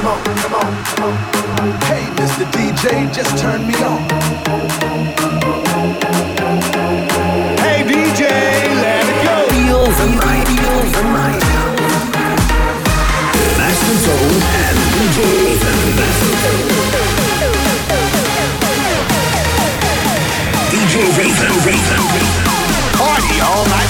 come on, come on, come on. Hey, Mr. DJ, just turn me on. Hey, DJ, let it go. Feel the night, feel the night. Master Tone and DJ DJ Raven, Raven. Party all night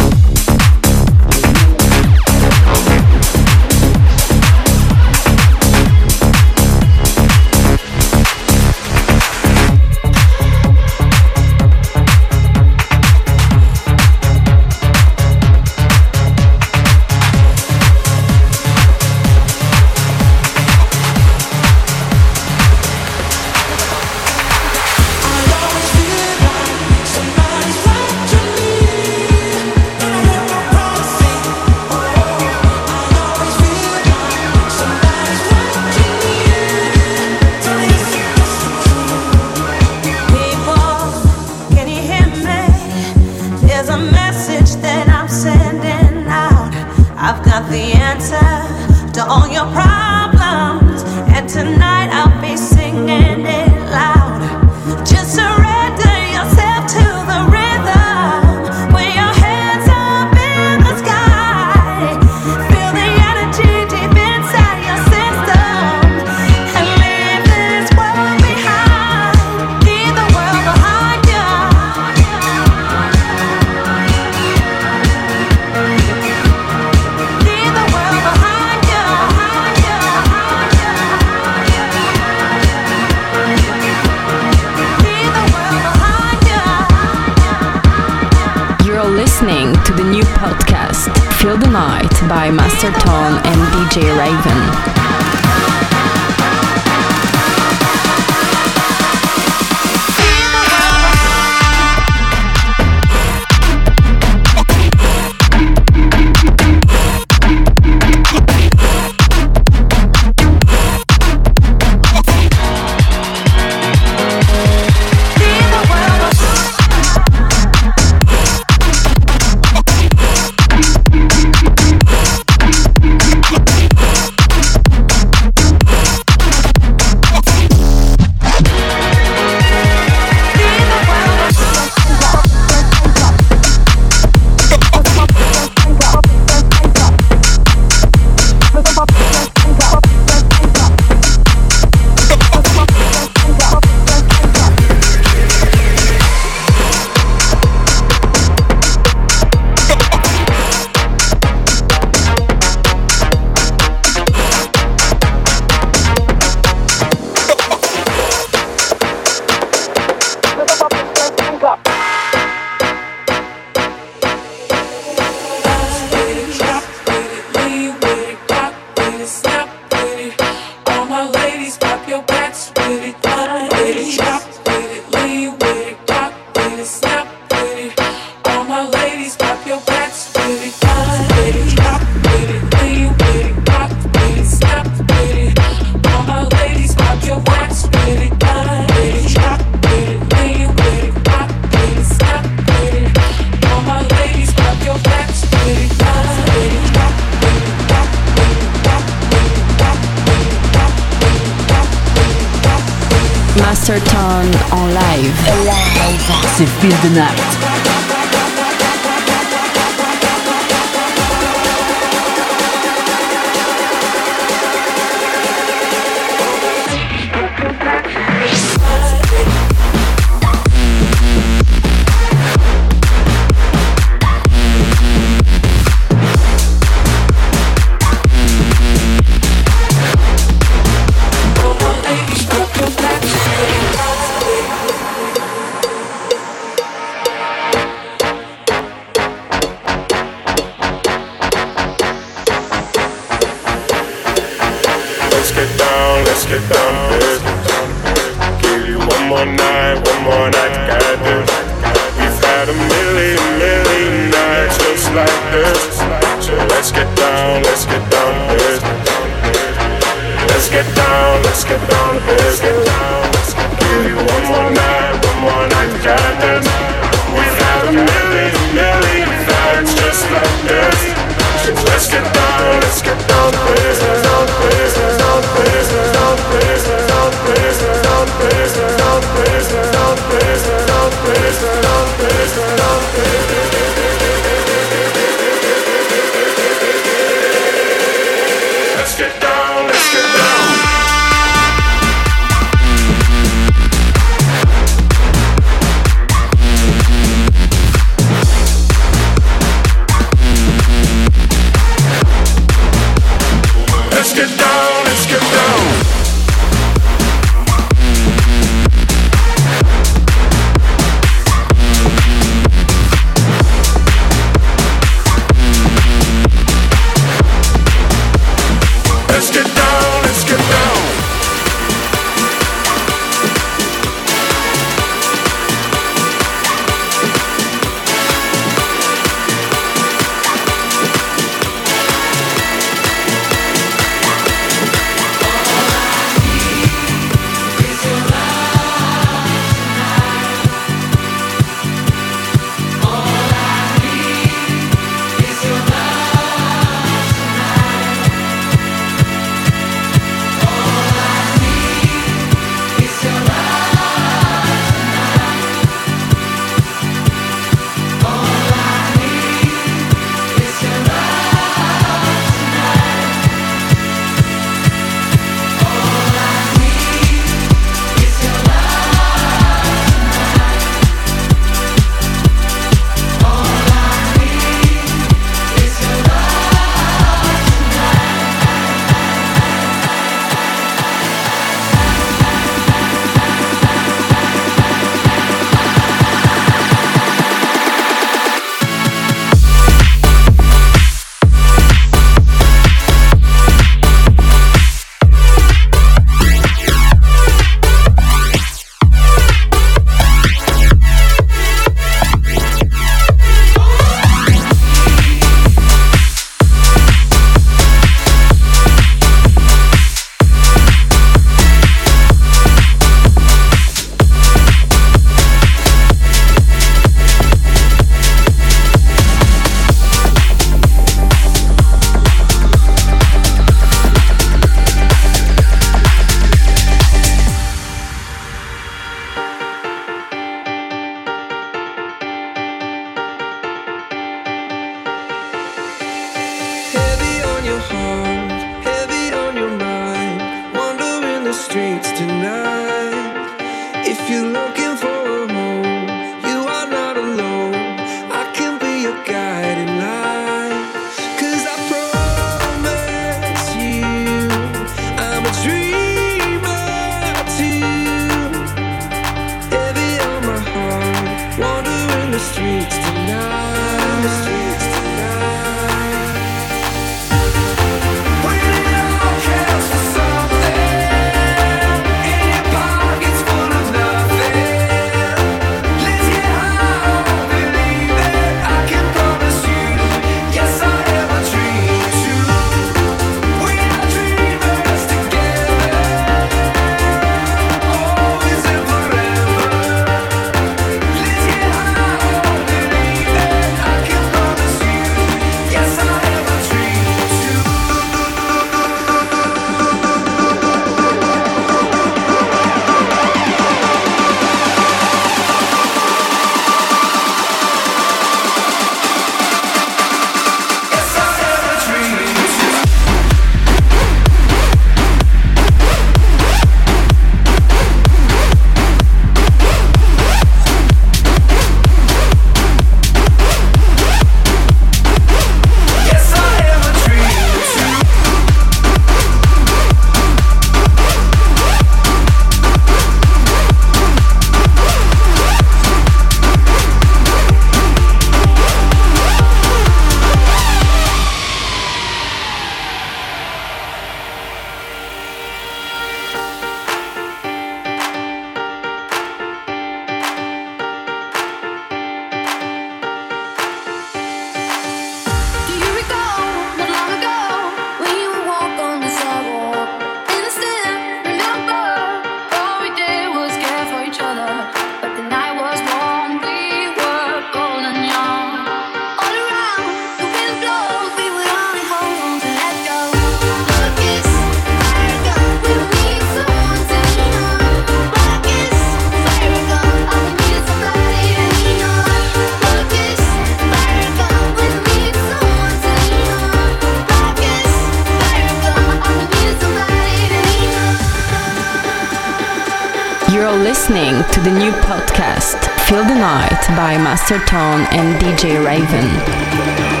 By Master Tone and DJ Raven.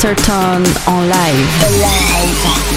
Master Tone en live. You're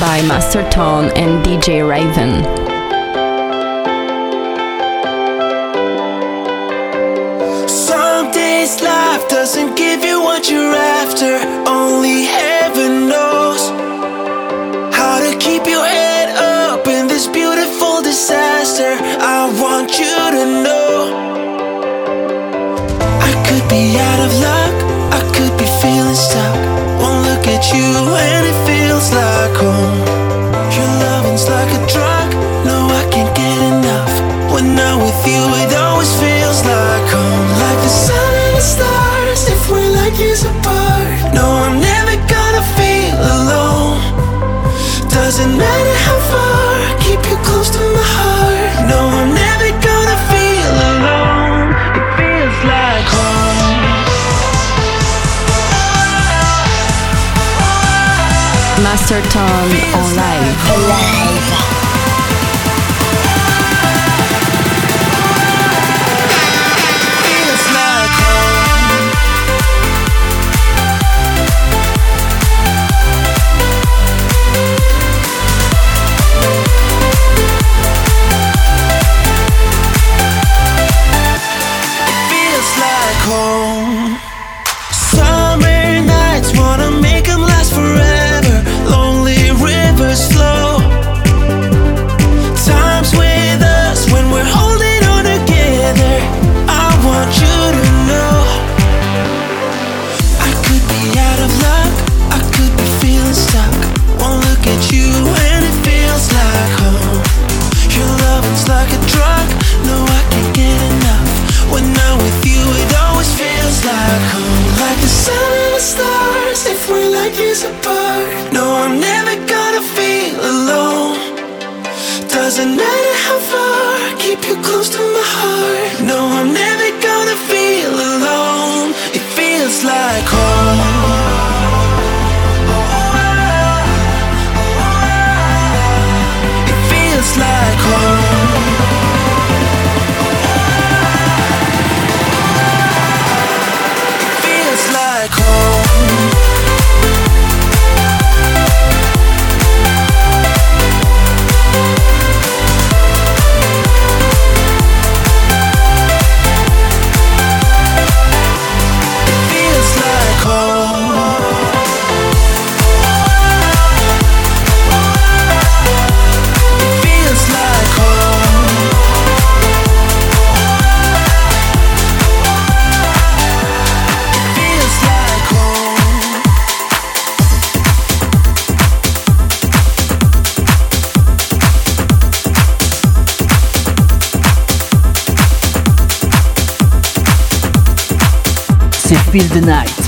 by Master Tone and DJ Raven. Some days life doesn't give you what you're after. Only heaven knows how to keep your head up in this beautiful disaster. I want you to know I could be out of luck, I could be feeling stuck. One look at you and it On live. Feels close to my heart. No, I'm never. Feel the Night.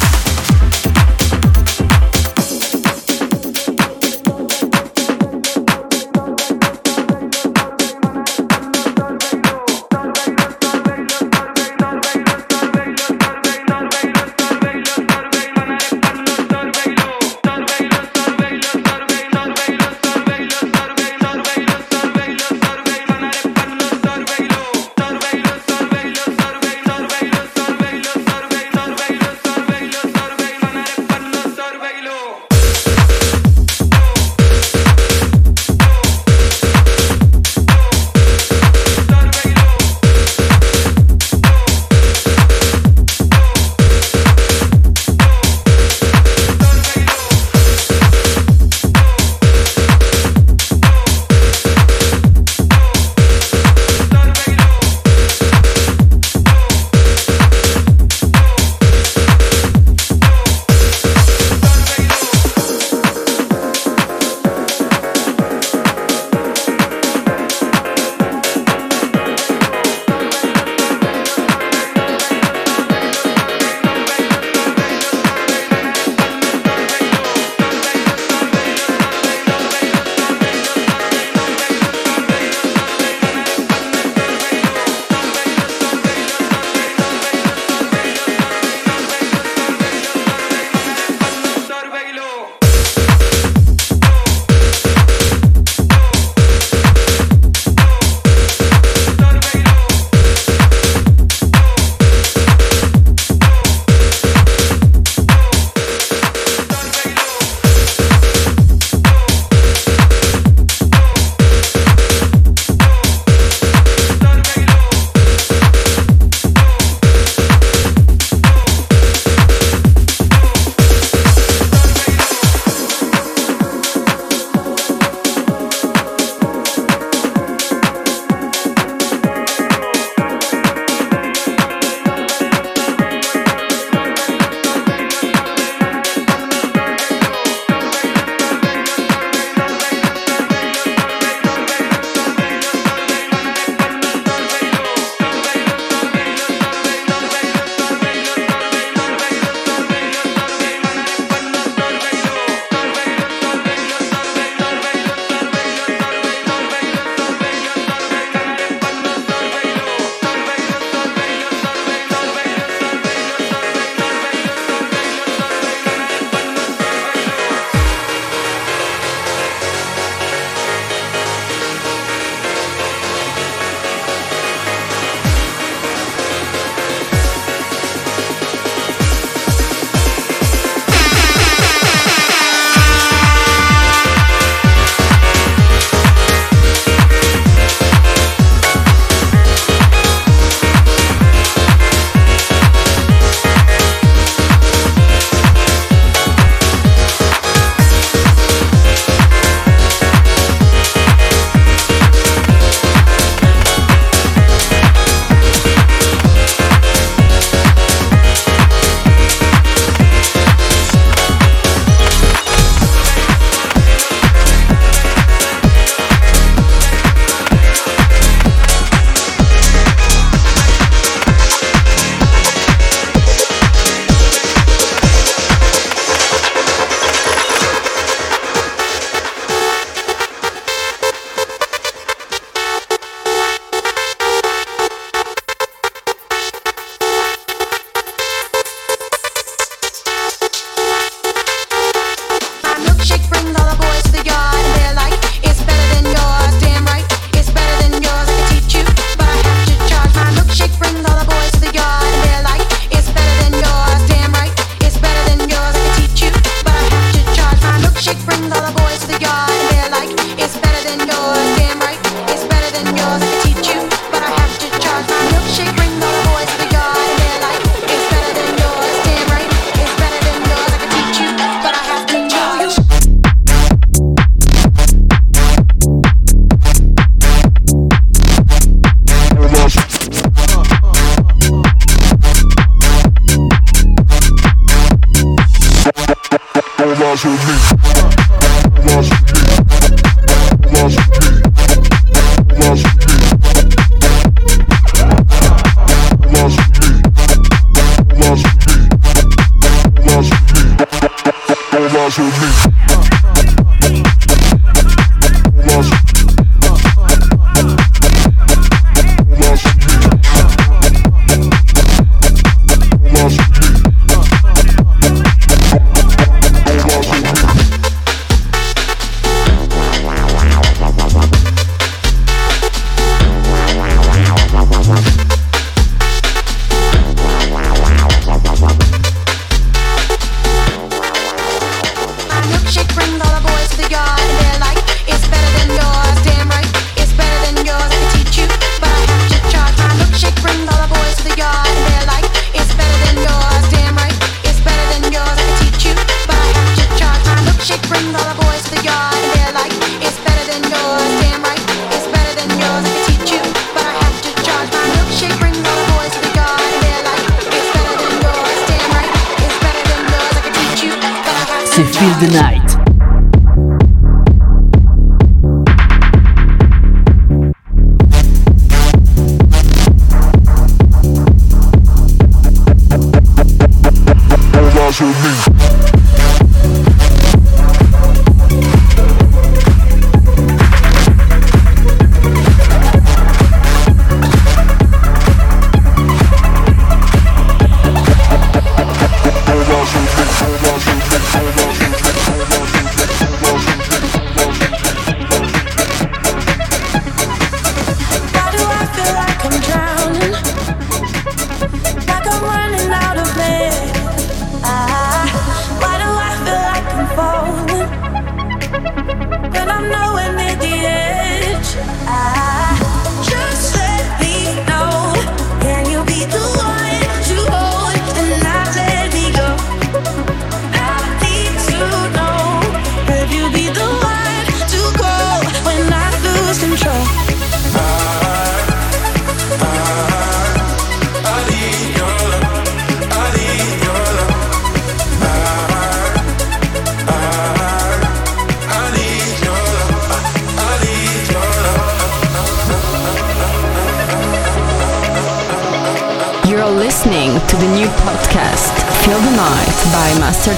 Master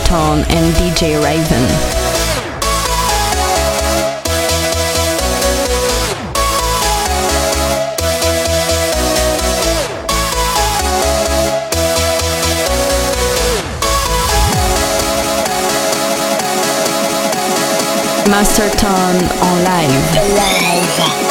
Tone and DJ Raven. Master Tone en live. live.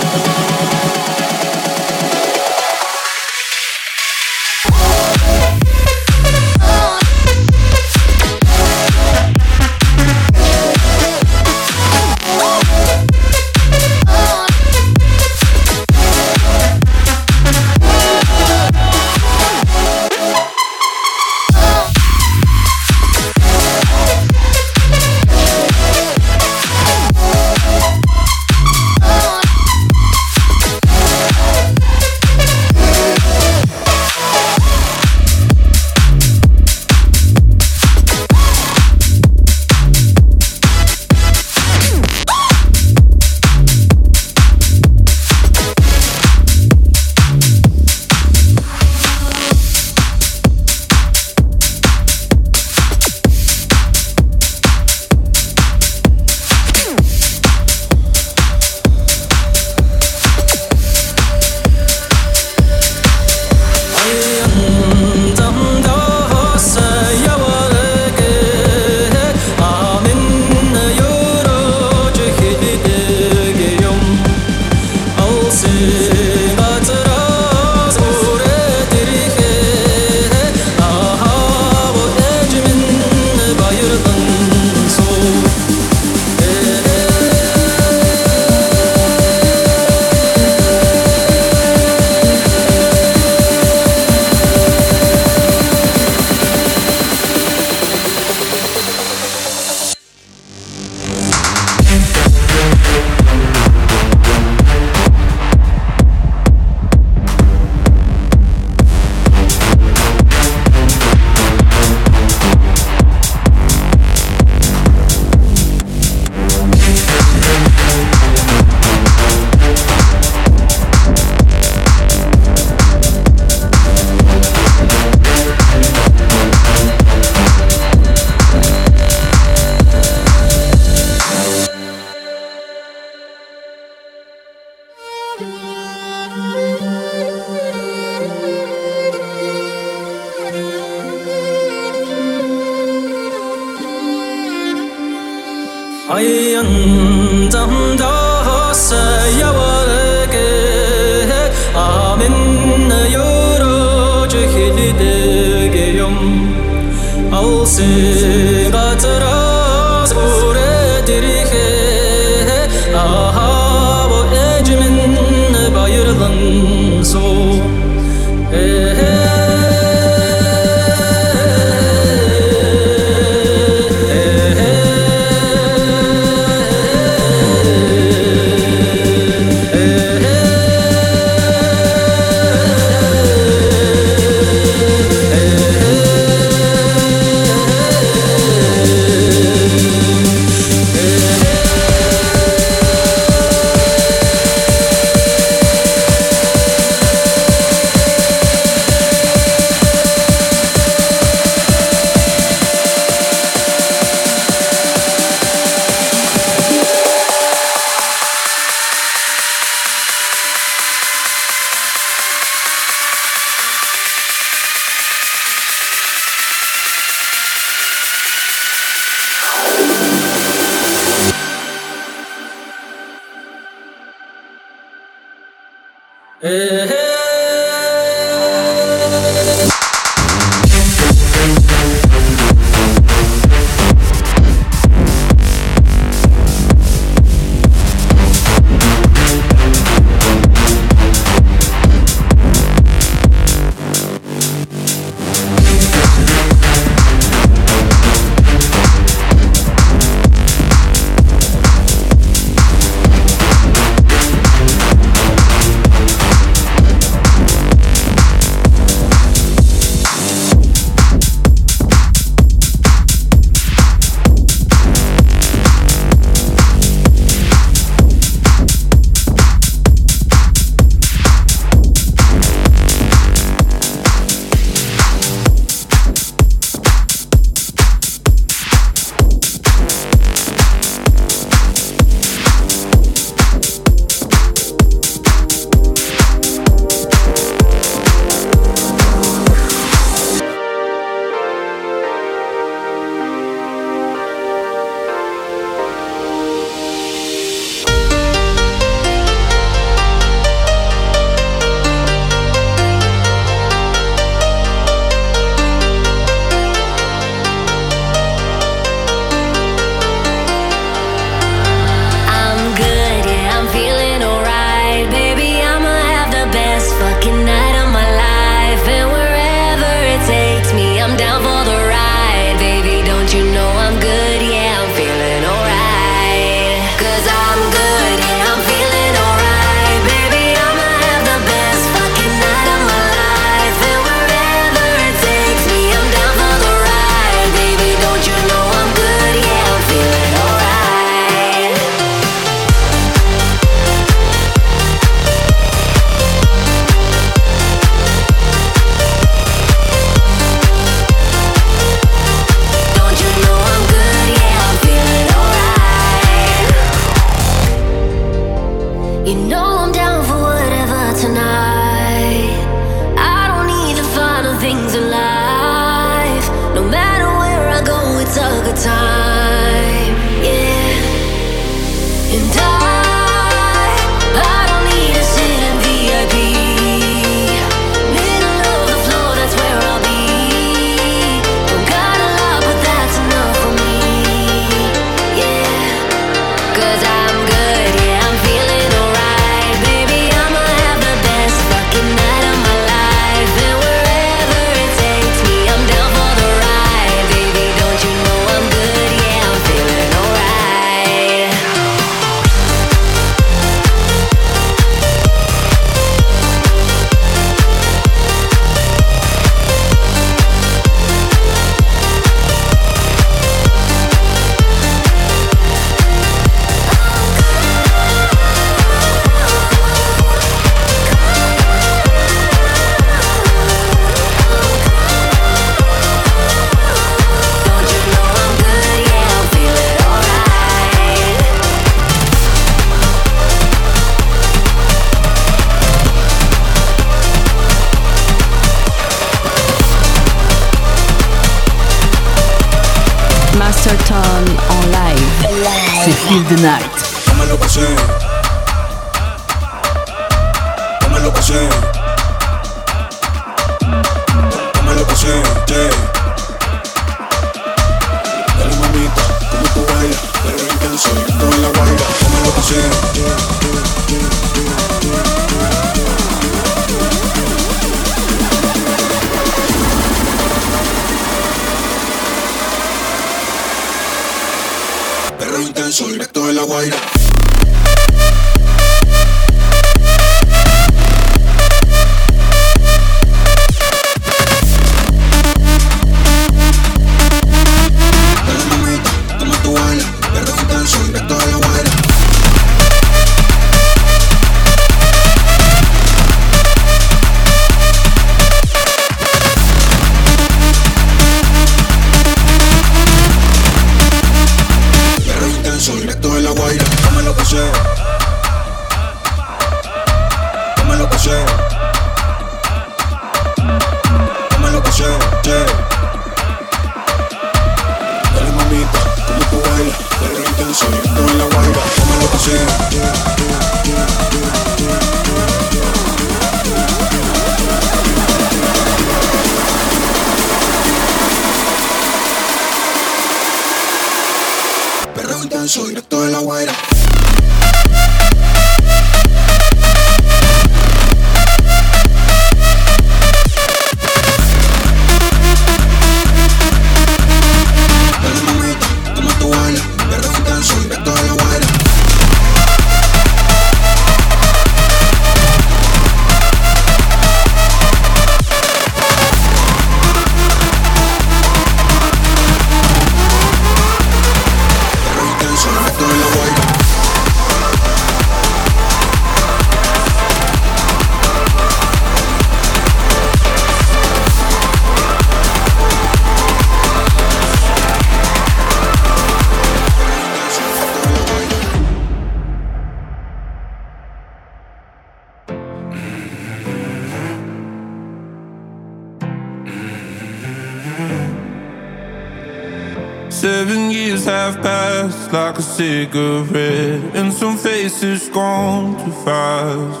cigarette and some faces gone too fast.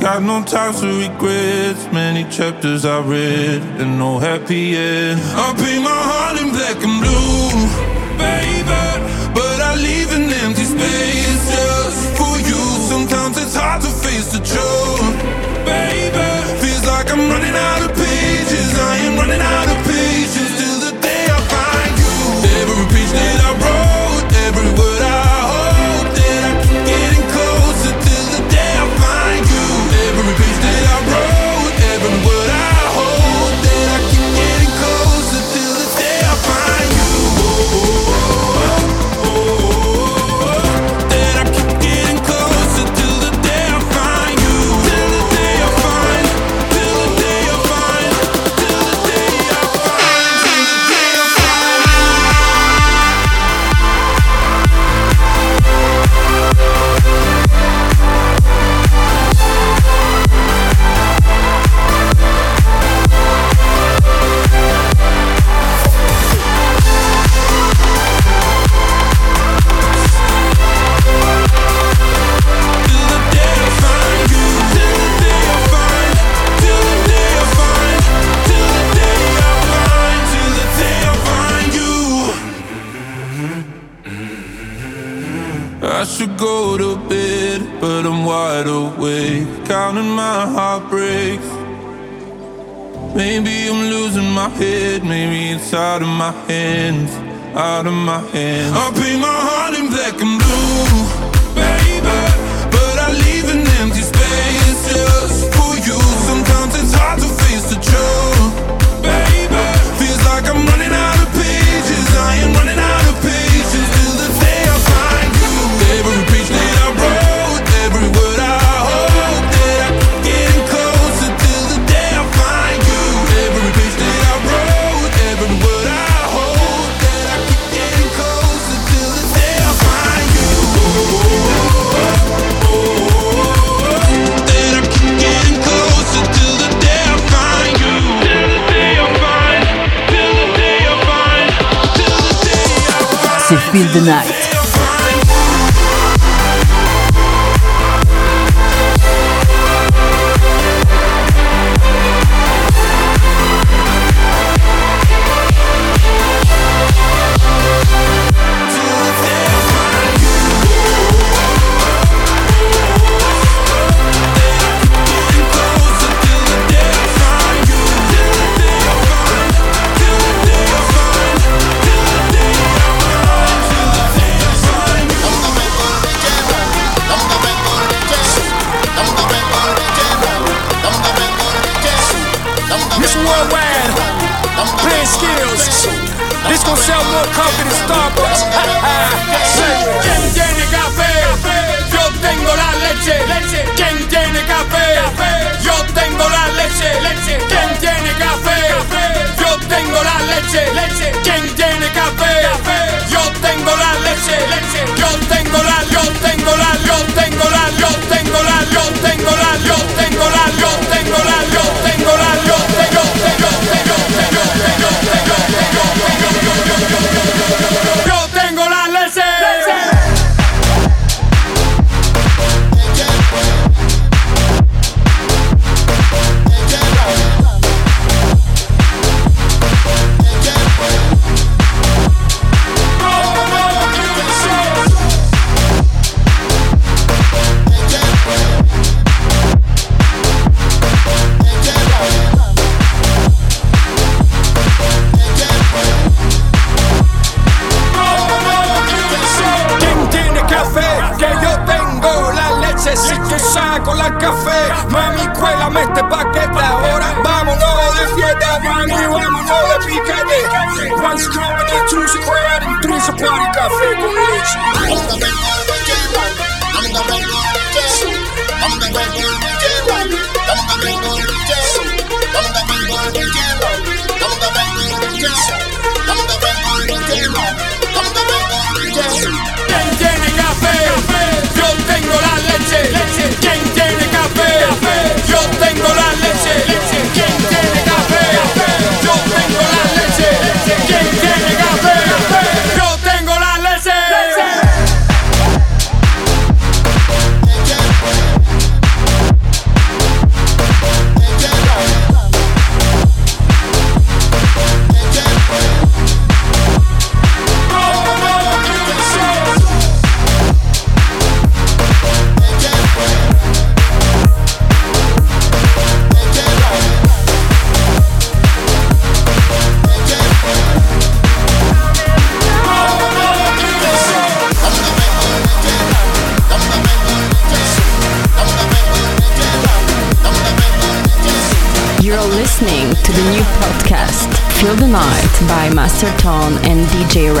Got no time for regrets. Many chapters I read and no happy end. I paint my heart in black and blue, baby, but I leave an empty space just for you. Sometimes it's hard to face the truth, baby. Feels like I'm running out of pages. I am running out of pages. but I'm wide awake, counting my heartbreaks. Maybe I'm losing my head, maybe it's out of my hands, out of my hands. I'll pay my the night. Yo tengo la, yo tengo la, yo tengo la, yo tengo la, yo tengo la.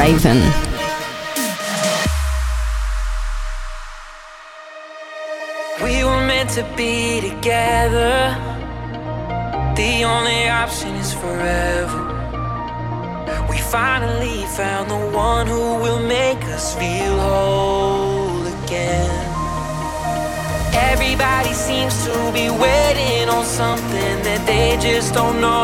Raven. We were meant to be together. The only option is forever. We finally found the one who will make us feel whole again. Everybody seems to be waiting on something that they just don't know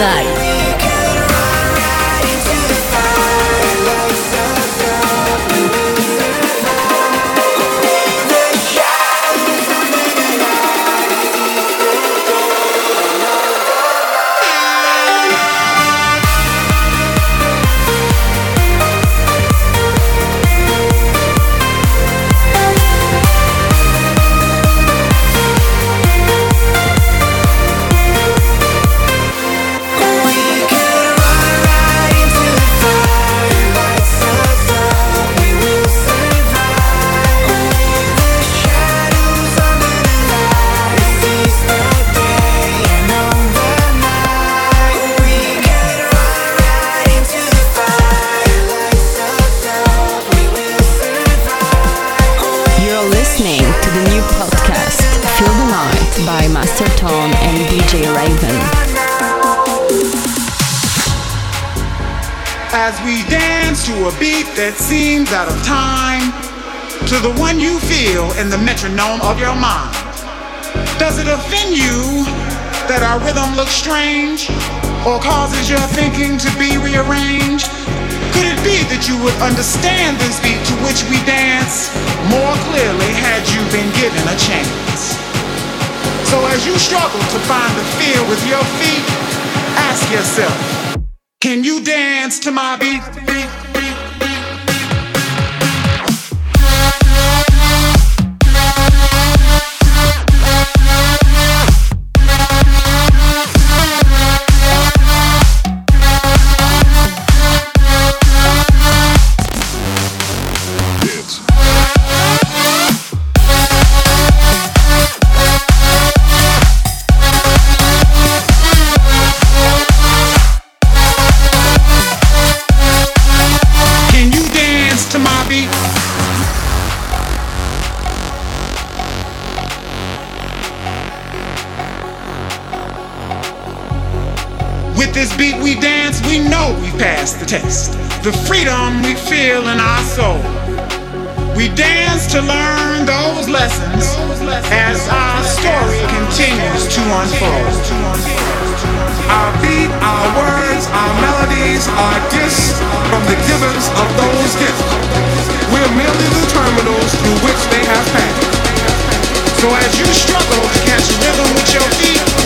Night. The one you feel in the metronome of your mind. Does it offend you that our rhythm looks strange? or causes your thinking to be rearranged? Could it be that you would understand this beat to which we dance more clearly had you been given a chance? So as you struggle to find the feel with your feet, ask yourself, can you dance to my beat? Beat? the test. The freedom we feel in our soul. We dance to learn those lessons as our story continues to unfold. Our beat, our words, our melodies are gifts from the givers of those gifts. We're merely the terminals through which they have passed. So as you struggle to catch rhythm with your feet,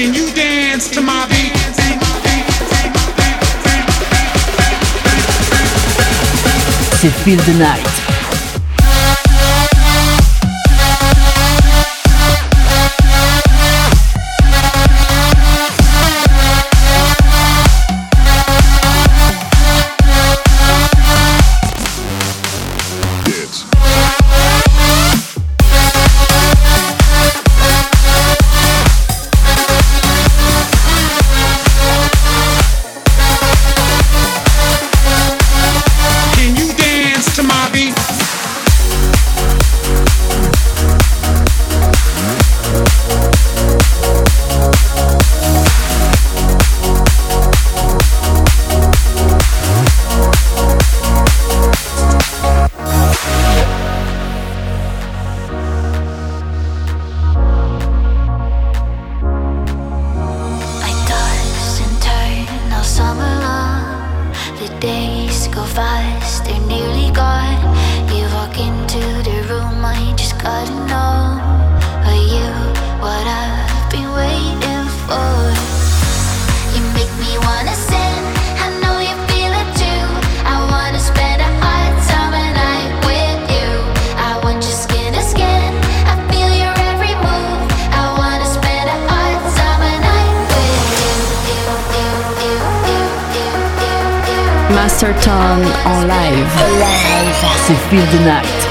can you dance to my beat? C'est Feel the Night. En live. C'est Feel the Night.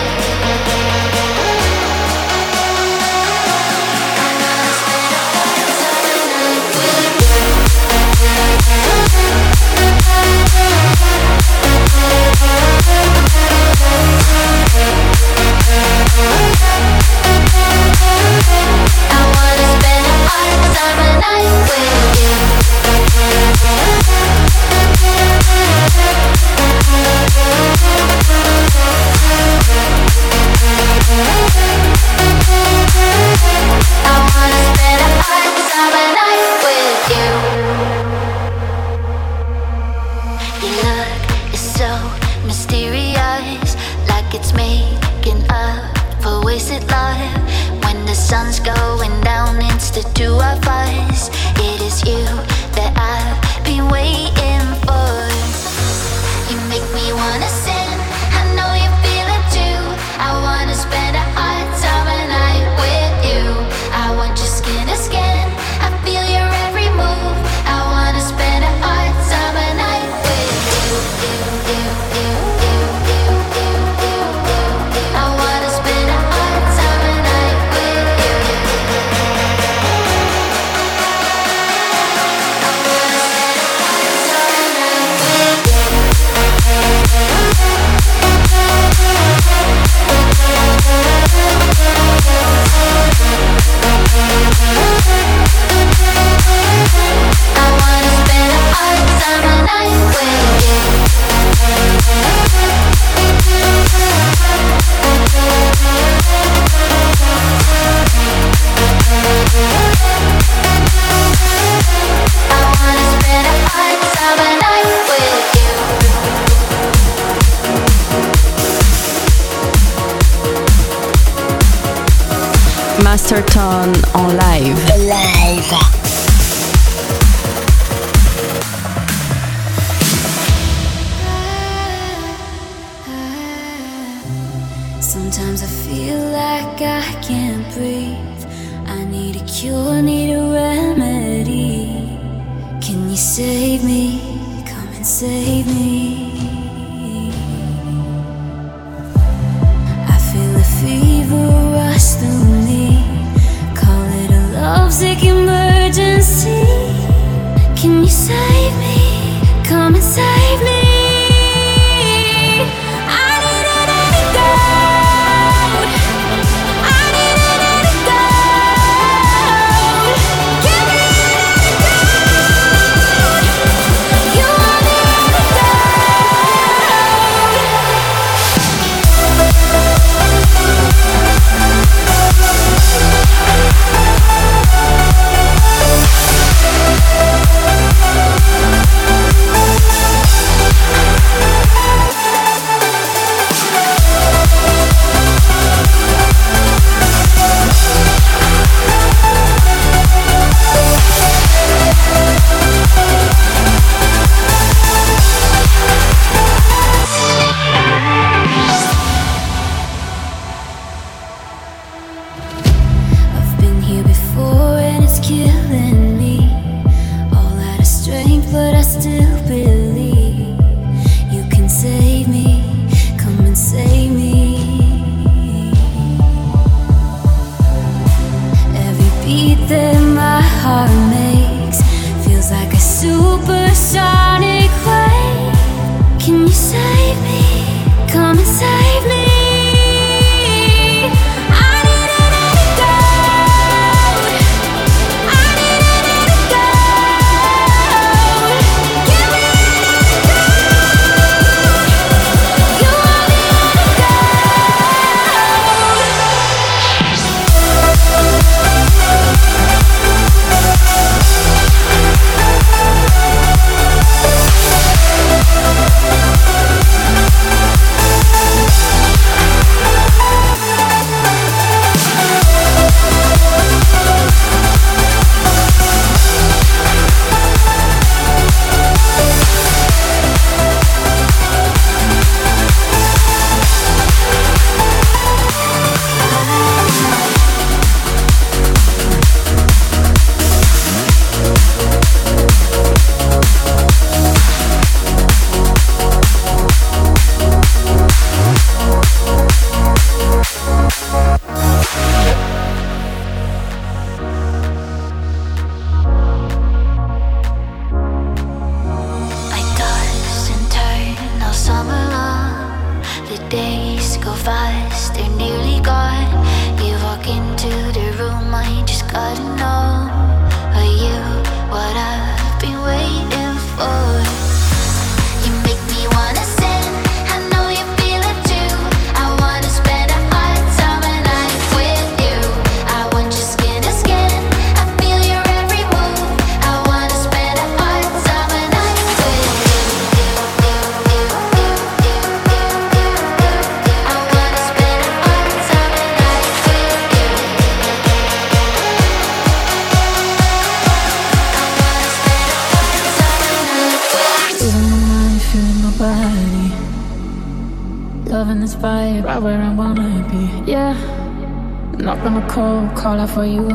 For you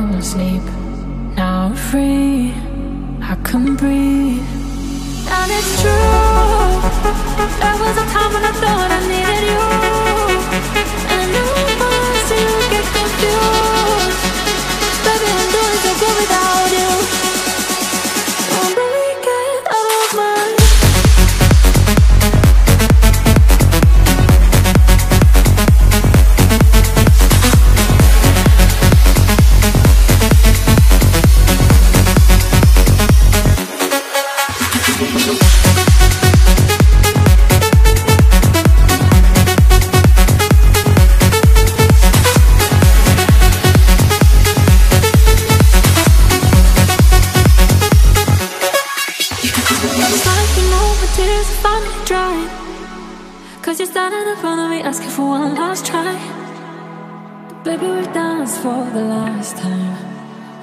for the last time.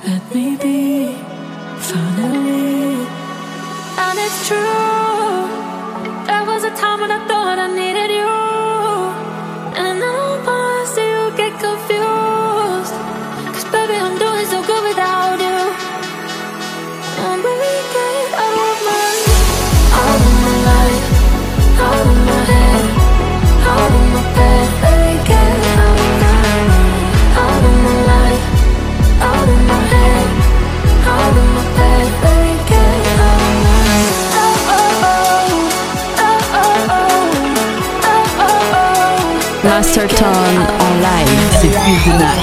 Let me be, finally. And it's true, there was a time when I thought I needed. Medina.